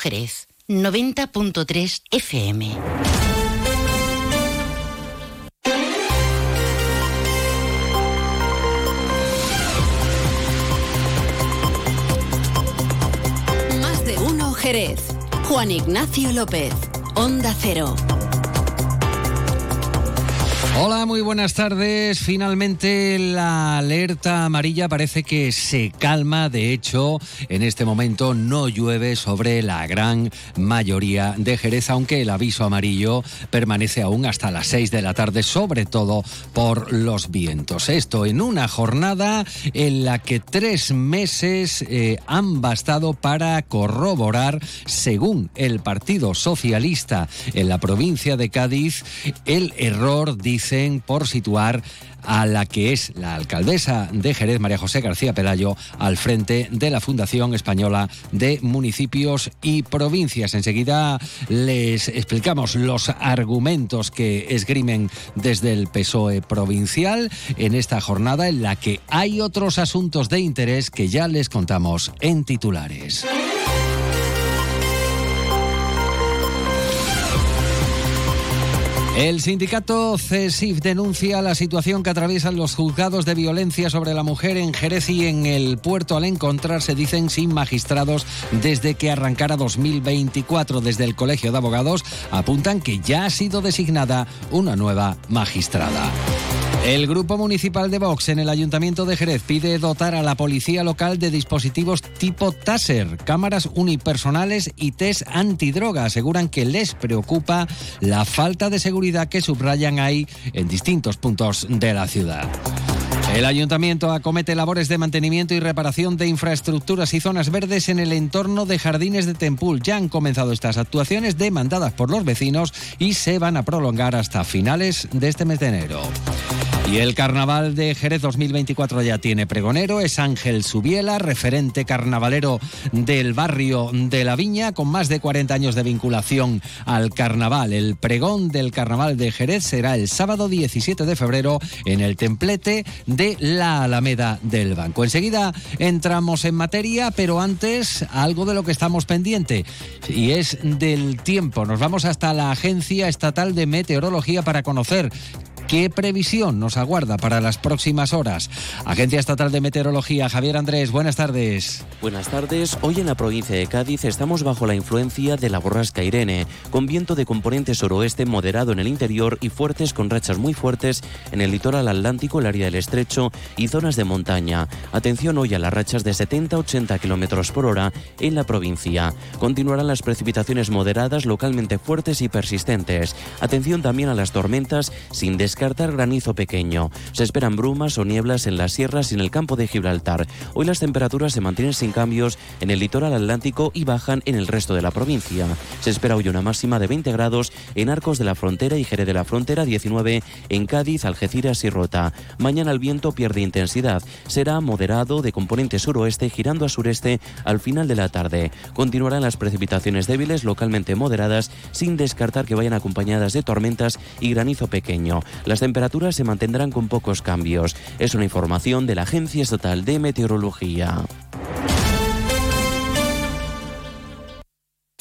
Jerez 90.3 FM. Más de uno Jerez. Juan Ignacio López. Onda Cero. Hola, muy buenas tardes. Finalmente la alerta amarilla parece que se calma. De hecho, en este momento no llueve sobre la gran mayoría de Jerez, aunque el aviso amarillo permanece aún hasta las 6 de la tarde, sobre todo por los vientos. Esto en una jornada en la que tres meses eh, han bastado para corroborar, según el Partido Socialista en la provincia de Cádiz, el error, dice por situar a la que es la alcaldesa de Jerez, María José García Pelayo, al frente de la Fundación Española de Municipios y Provincias. Enseguida les explicamos los argumentos que esgrimen desde el PSOE provincial en esta jornada en la que hay otros asuntos de interés que ya les contamos en titulares. El sindicato CESIF denuncia la situación que atraviesan los juzgados de violencia sobre la mujer en Jerez y en el puerto al encontrarse, dicen, sin magistrados desde que arrancara 2024. Desde el Colegio de Abogados apuntan que ya ha sido designada una nueva magistrada. El Grupo Municipal de Vox en el Ayuntamiento de Jerez pide dotar a la policía local de dispositivos tipo Taser, cámaras unipersonales y test antidroga. Aseguran que les preocupa la falta de seguridad que subrayan ahí en distintos puntos de la ciudad. El ayuntamiento acomete labores de mantenimiento y reparación de infraestructuras y zonas verdes en el entorno de jardines de Tempul. Ya han comenzado estas actuaciones demandadas por los vecinos y se van a prolongar hasta finales de este mes de enero. Y el carnaval de Jerez 2024 ya tiene pregonero, es Ángel Subiela, referente carnavalero del barrio de la Viña, con más de 40 años de vinculación al carnaval. El pregón del carnaval de Jerez será el sábado 17 de febrero en el templete de la Alameda del Banco. Enseguida entramos en materia, pero antes algo de lo que estamos pendiente y es del tiempo. Nos vamos hasta la Agencia Estatal de Meteorología para conocer ¿Qué previsión nos aguarda para las próximas horas? Agencia Estatal de Meteorología, Javier Andrés, buenas tardes. Buenas tardes. Hoy en la provincia de Cádiz estamos bajo la influencia de la borrasca Irene, con viento de componente suroeste moderado en el interior y fuertes con rachas muy fuertes en el litoral atlántico, el área del estrecho y zonas de montaña. Atención hoy a las rachas de 70-80 kilómetros por hora en la provincia. Continuarán las precipitaciones moderadas localmente fuertes y persistentes. Atención también a las tormentas sin descanso descartar granizo pequeño. Se esperan brumas o nieblas en las sierras y en el campo de Gibraltar. Hoy las temperaturas se mantienen sin cambios en el litoral atlántico y bajan en el resto de la provincia. Se espera hoy una máxima de 20 grados en Arcos de la Frontera y Jerez de la Frontera, 19 en Cádiz, Algeciras y Rota. Mañana el viento pierde intensidad. Será moderado de componente suroeste girando a sureste al final de la tarde. Continuarán las precipitaciones débiles localmente moderadas sin descartar que vayan acompañadas de tormentas y granizo pequeño. Las temperaturas se mantendrán con pocos cambios. Es una información de la Agencia Estatal de Meteorología.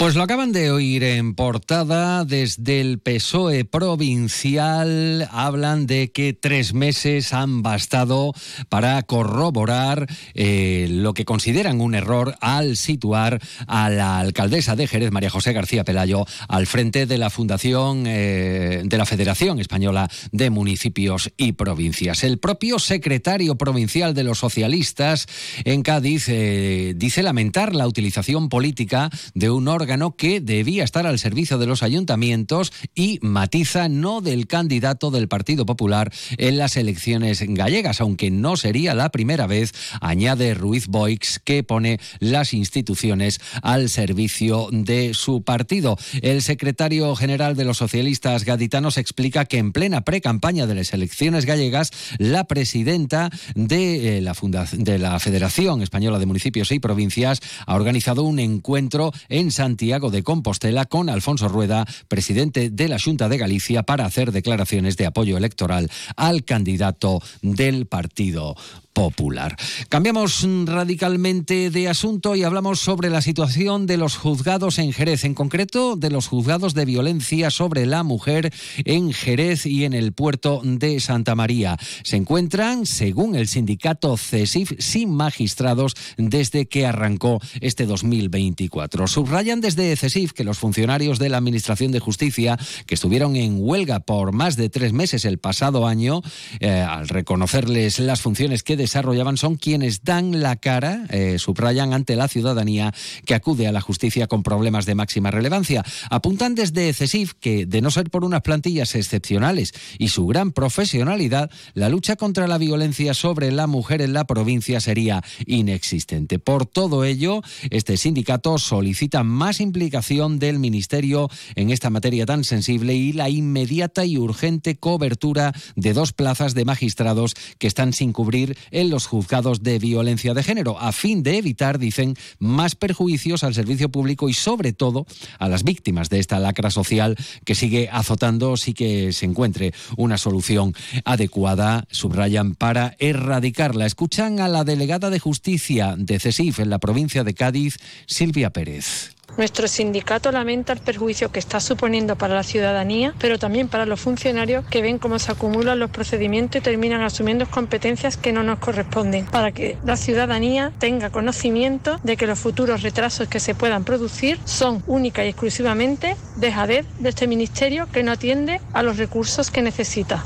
Pues lo acaban de oír en portada desde el PSOE provincial. Hablan de que tres meses han bastado para corroborar eh, lo que consideran un error al situar a la alcaldesa de Jerez, María José García Pelayo, al frente de la Fundación eh, de la Federación Española de Municipios y Provincias. El propio secretario provincial de los socialistas en Cádiz eh, dice lamentar la utilización política de un órgano que debía estar al servicio de los ayuntamientos y matiza no del candidato del Partido Popular en las elecciones gallegas, aunque no sería la primera vez, añade Ruiz Boix, que pone las instituciones al servicio de su partido. El secretario general de los socialistas gaditanos explica que en plena pre-campaña de las elecciones gallegas, la presidenta de eh, la, de la Federación Española de Municipios y Provincias ha organizado un encuentro en Santiago Santiago de Compostela con Alfonso Rueda, presidente de la Junta de Galicia, para hacer declaraciones de apoyo electoral al candidato del Partido popular. Cambiamos radicalmente de asunto y hablamos sobre la situación de los juzgados en Jerez, en concreto de los juzgados de violencia sobre la mujer en Jerez y en el puerto de Santa María. Se encuentran, según el sindicato CESIF, sin magistrados desde que arrancó este 2024. Subrayan desde CESIF que los funcionarios de la Administración de Justicia, que estuvieron en huelga por más de tres meses el pasado año, eh, al reconocerles las funciones que desarrollaban, son quienes dan la cara, eh, subrayan ante la ciudadanía que acude a la justicia con problemas de máxima relevancia. Apuntan desde CESIF que, de no ser por unas plantillas excepcionales y su gran profesionalidad, la lucha contra la violencia sobre la mujer en la provincia sería inexistente. Por todo ello, este sindicato solicita más implicación del Ministerio en esta materia tan sensible y la inmediata y urgente cobertura de dos plazas de magistrados que están sin cubrir en los juzgados de violencia de género, a fin de evitar, dicen, más perjuicios al servicio público y sobre todo a las víctimas de esta lacra social que sigue azotando sí que se encuentre una solución adecuada, subrayan, para erradicarla. Escuchan a la delegada de justicia de CESIF en la provincia de Cádiz, Silvia Pérez. Nuestro sindicato lamenta el perjuicio que está suponiendo para la ciudadanía, pero también para los funcionarios que ven cómo se acumulan los procedimientos y terminan asumiendo competencias que no nos corresponden, para que la ciudadanía tenga conocimiento de que los futuros retrasos que se puedan producir son única y exclusivamente dejadez de este ministerio que no atiende a los recursos que necesita.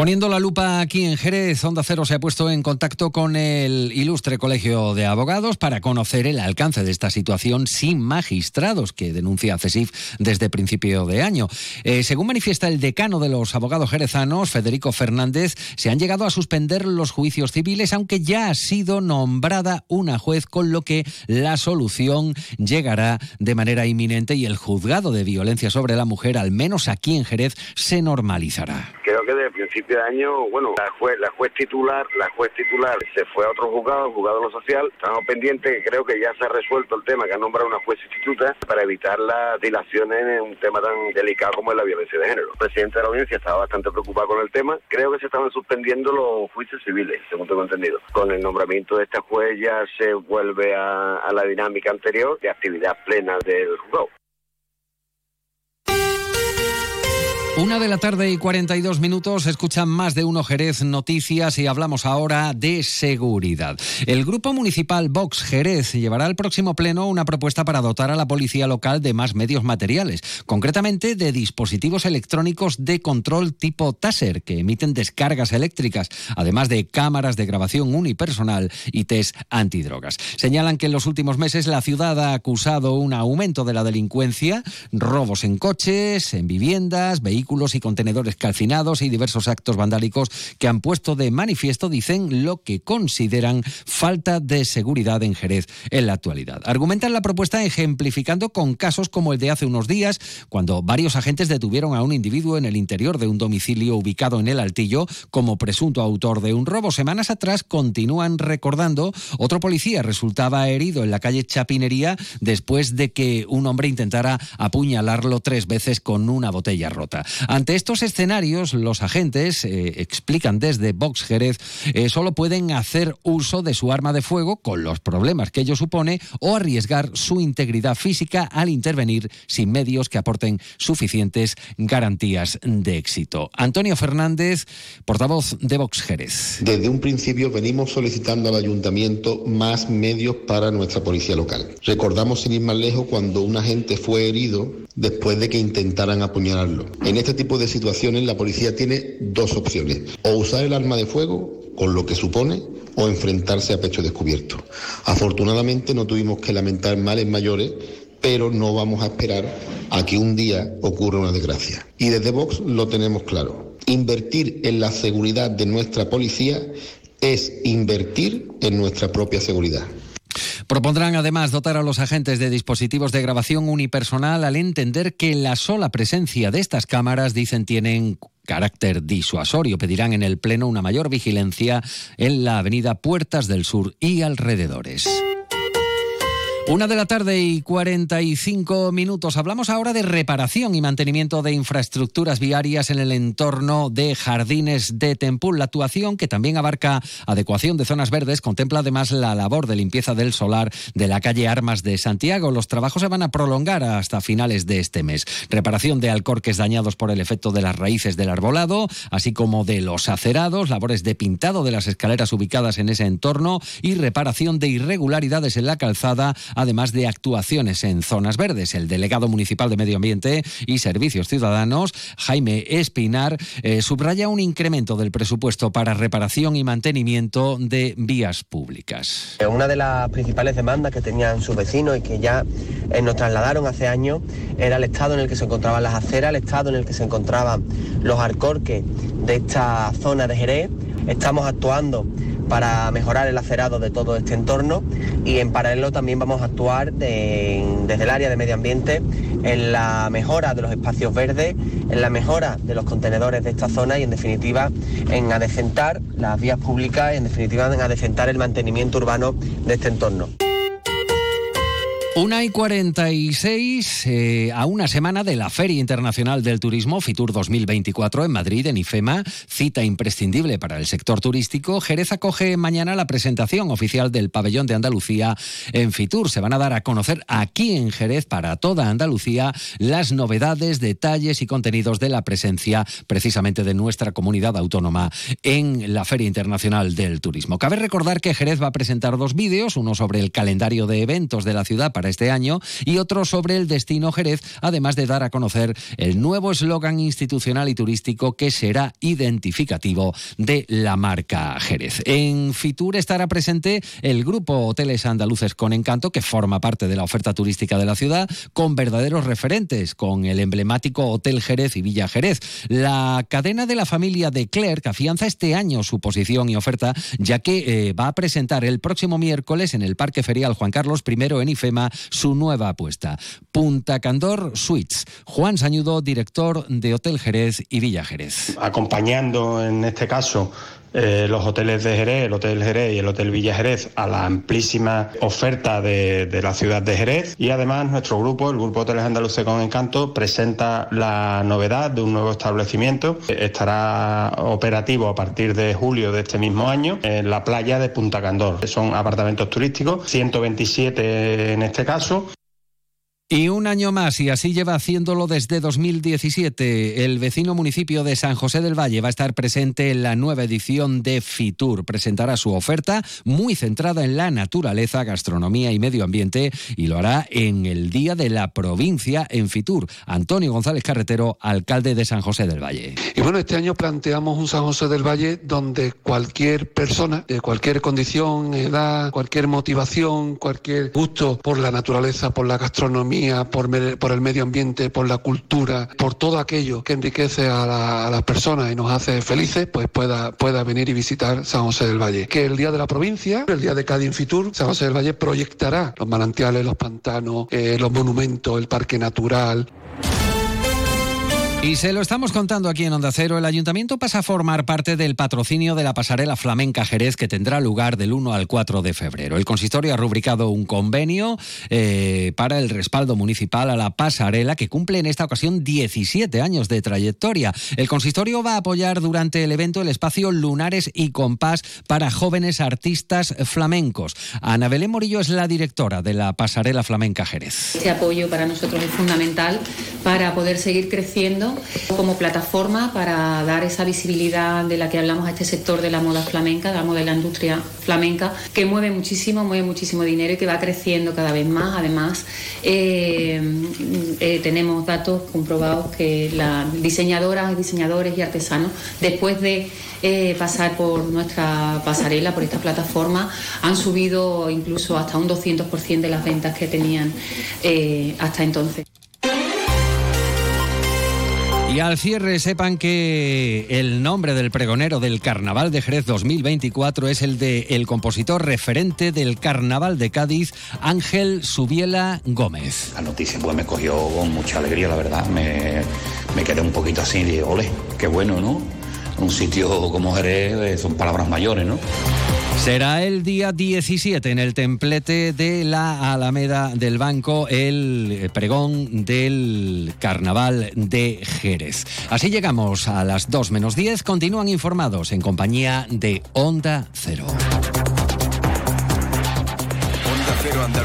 Poniendo la lupa aquí en Jerez, Onda Cero se ha puesto en contacto con el ilustre Colegio de Abogados para conocer el alcance de esta situación sin magistrados que denuncia CESIF desde principio de año. Eh, según manifiesta el decano de los abogados jerezanos, Federico Fernández, se han llegado a suspender los juicios civiles, aunque ya ha sido nombrada una juez, con lo que la solución llegará de manera inminente y el juzgado de violencia sobre la mujer, al menos aquí en Jerez, se normalizará. Creo que desde principio de año, bueno, la juez, la juez titular, la juez titular se fue a otro juzgado, el juzgado de lo social. Estamos pendientes creo que ya se ha resuelto el tema, que ha nombrado una juez instituta para evitar las dilaciones en un tema tan delicado como es la violencia de género. El presidente de la audiencia estaba bastante preocupado con el tema. Creo que se estaban suspendiendo los juicios civiles, según tengo entendido. Con el nombramiento de esta juez ya se vuelve a, a la dinámica anterior de actividad plena del juzgado. Una de la tarde y 42 minutos, escuchan más de uno Jerez Noticias y hablamos ahora de seguridad. El Grupo Municipal Vox Jerez llevará al próximo pleno una propuesta para dotar a la policía local de más medios materiales, concretamente de dispositivos electrónicos de control tipo Taser que emiten descargas eléctricas, además de cámaras de grabación unipersonal y test antidrogas. Señalan que en los últimos meses la ciudad ha acusado un aumento de la delincuencia, robos en coches, en viviendas, vehículos y contenedores calcinados y diversos actos vandálicos que han puesto de manifiesto, dicen, lo que consideran falta de seguridad en Jerez en la actualidad. Argumentan la propuesta ejemplificando con casos como el de hace unos días, cuando varios agentes detuvieron a un individuo en el interior de un domicilio ubicado en el Altillo como presunto autor de un robo. Semanas atrás continúan recordando, otro policía resultaba herido en la calle Chapinería después de que un hombre intentara apuñalarlo tres veces con una botella rota. Ante estos escenarios, los agentes eh, explican desde Vox Jerez eh, solo pueden hacer uso de su arma de fuego con los problemas que ello supone o arriesgar su integridad física al intervenir sin medios que aporten suficientes garantías de éxito. Antonio Fernández, portavoz de Vox Jerez. Desde un principio venimos solicitando al ayuntamiento más medios para nuestra policía local. Recordamos sin ir más lejos cuando un agente fue herido después de que intentaran apuñalarlo. En este tipo de situaciones la policía tiene dos opciones, o usar el arma de fuego, con lo que supone, o enfrentarse a pecho descubierto. Afortunadamente no tuvimos que lamentar males mayores, pero no vamos a esperar a que un día ocurra una desgracia. Y desde Vox lo tenemos claro. Invertir en la seguridad de nuestra policía es invertir en nuestra propia seguridad. Propondrán además dotar a los agentes de dispositivos de grabación unipersonal al entender que la sola presencia de estas cámaras, dicen, tienen carácter disuasorio. Pedirán en el Pleno una mayor vigilancia en la avenida Puertas del Sur y alrededores. Una de la tarde y 45 minutos. Hablamos ahora de reparación y mantenimiento de infraestructuras viarias en el entorno de Jardines de Tempul. La actuación, que también abarca adecuación de zonas verdes, contempla además la labor de limpieza del solar de la calle Armas de Santiago. Los trabajos se van a prolongar hasta finales de este mes. Reparación de alcorques dañados por el efecto de las raíces del arbolado, así como de los acerados, labores de pintado de las escaleras ubicadas en ese entorno y reparación de irregularidades en la calzada además de actuaciones en zonas verdes. El delegado municipal de Medio Ambiente y Servicios Ciudadanos, Jaime Espinar, eh, subraya un incremento del presupuesto para reparación y mantenimiento de vías públicas. Una de las principales demandas que tenían sus vecinos y que ya eh, nos trasladaron hace años era el estado en el que se encontraban las aceras, el estado en el que se encontraban los arcorques de esta zona de Jerez. Estamos actuando para mejorar el acerado de todo este entorno y en paralelo también vamos a actuar desde el área de medio ambiente en la mejora de los espacios verdes, en la mejora de los contenedores de esta zona y en definitiva en adecentar las vías públicas y en definitiva en adecentar el mantenimiento urbano de este entorno. Una y 46 eh, a una semana de la Feria Internacional del Turismo Fitur 2024 en Madrid, en IFEMA, cita imprescindible para el sector turístico. Jerez acoge mañana la presentación oficial del pabellón de Andalucía en Fitur. Se van a dar a conocer aquí en Jerez para toda Andalucía las novedades, detalles y contenidos de la presencia precisamente de nuestra comunidad autónoma en la Feria Internacional del Turismo. Cabe recordar que Jerez va a presentar dos vídeos, uno sobre el calendario de eventos de la ciudad este año y otro sobre el destino Jerez, además de dar a conocer el nuevo eslogan institucional y turístico que será identificativo de la marca Jerez. En Fitur estará presente el grupo Hoteles Andaluces con Encanto, que forma parte de la oferta turística de la ciudad, con verdaderos referentes, con el emblemático Hotel Jerez y Villa Jerez. La cadena de la familia de Clerc afianza este año su posición y oferta, ya que eh, va a presentar el próximo miércoles en el Parque Ferial Juan Carlos I en IFEMA su nueva apuesta. Punta Candor Suites. Juan Sañudo, director de Hotel Jerez y Villa Jerez. Acompañando en este caso eh, los hoteles de Jerez, el Hotel Jerez y el Hotel Villa Jerez a la amplísima oferta de, la ciudad de Jerez y además nuestro grupo, el Grupo Hoteles Andaluces con Encanto, presenta la novedad de un nuevo establecimiento. Estará operativo a partir de julio de este mismo año en la playa de Punta Candor. Son apartamentos turísticos, 127 en este caso, y un año más, y así lleva haciéndolo desde 2017, el vecino municipio de San José del Valle va a estar presente en la nueva edición de Fitur. Presentará su oferta muy centrada en la naturaleza, gastronomía y medio ambiente y lo hará en el Día de la Provincia en Fitur. Antonio González Carretero, alcalde de San José del Valle. Y bueno, este año planteamos un San José del Valle donde cualquier persona, de cualquier condición, edad, cualquier motivación, cualquier gusto por la naturaleza, por la gastronomía, por, el medio ambiente, por la cultura, por todo aquello que enriquece a, las personas y nos hace felices, pues pueda, pueda venir y visitar San José del Valle. Que el día de la provincia, el día de Cádiz Fitur, San José del Valle proyectará los manantiales, los pantanos, eh, los monumentos, el parque natural. Y se lo estamos contando aquí en Onda Cero, el ayuntamiento pasa a formar parte del patrocinio de la pasarela flamenca Jerez que tendrá lugar del 1 al 4 de febrero. El consistorio ha rubricado un convenio eh, para el respaldo municipal a la pasarela que cumple en esta ocasión 17 años de trayectoria. El consistorio va a apoyar durante el evento el espacio Lunares y Compás para jóvenes artistas flamencos. Ana Belén Morillo es la directora de la pasarela flamenca Jerez. Este apoyo para nosotros es fundamental para poder seguir creciendo como plataforma para dar esa visibilidad de la que hablamos a este sector de la moda flamenca, de la industria flamenca, que mueve muchísimo, mueve muchísimo dinero y que va creciendo cada vez más. Además, eh, eh, tenemos datos comprobados que las diseñadoras, diseñadores y artesanos, después de eh, pasar por nuestra pasarela, por esta plataforma, han subido incluso hasta un 200% de las ventas que tenían hasta entonces. Y al cierre sepan que el nombre del pregonero del Carnaval de Jerez 2024 es el de el compositor referente del Carnaval de Cádiz, Ángel Subiela Gómez. La noticia pues me cogió con mucha alegría, la verdad. Me, me quedé un poquito así de, ole, qué bueno, ¿no? Un sitio como Jerez eh, son palabras mayores, ¿no? Será el día 17 en el templete de la Alameda del Banco el pregón del Carnaval de Jerez. Así llegamos a las 2 menos 10. Continúan informados en compañía de Onda Cero.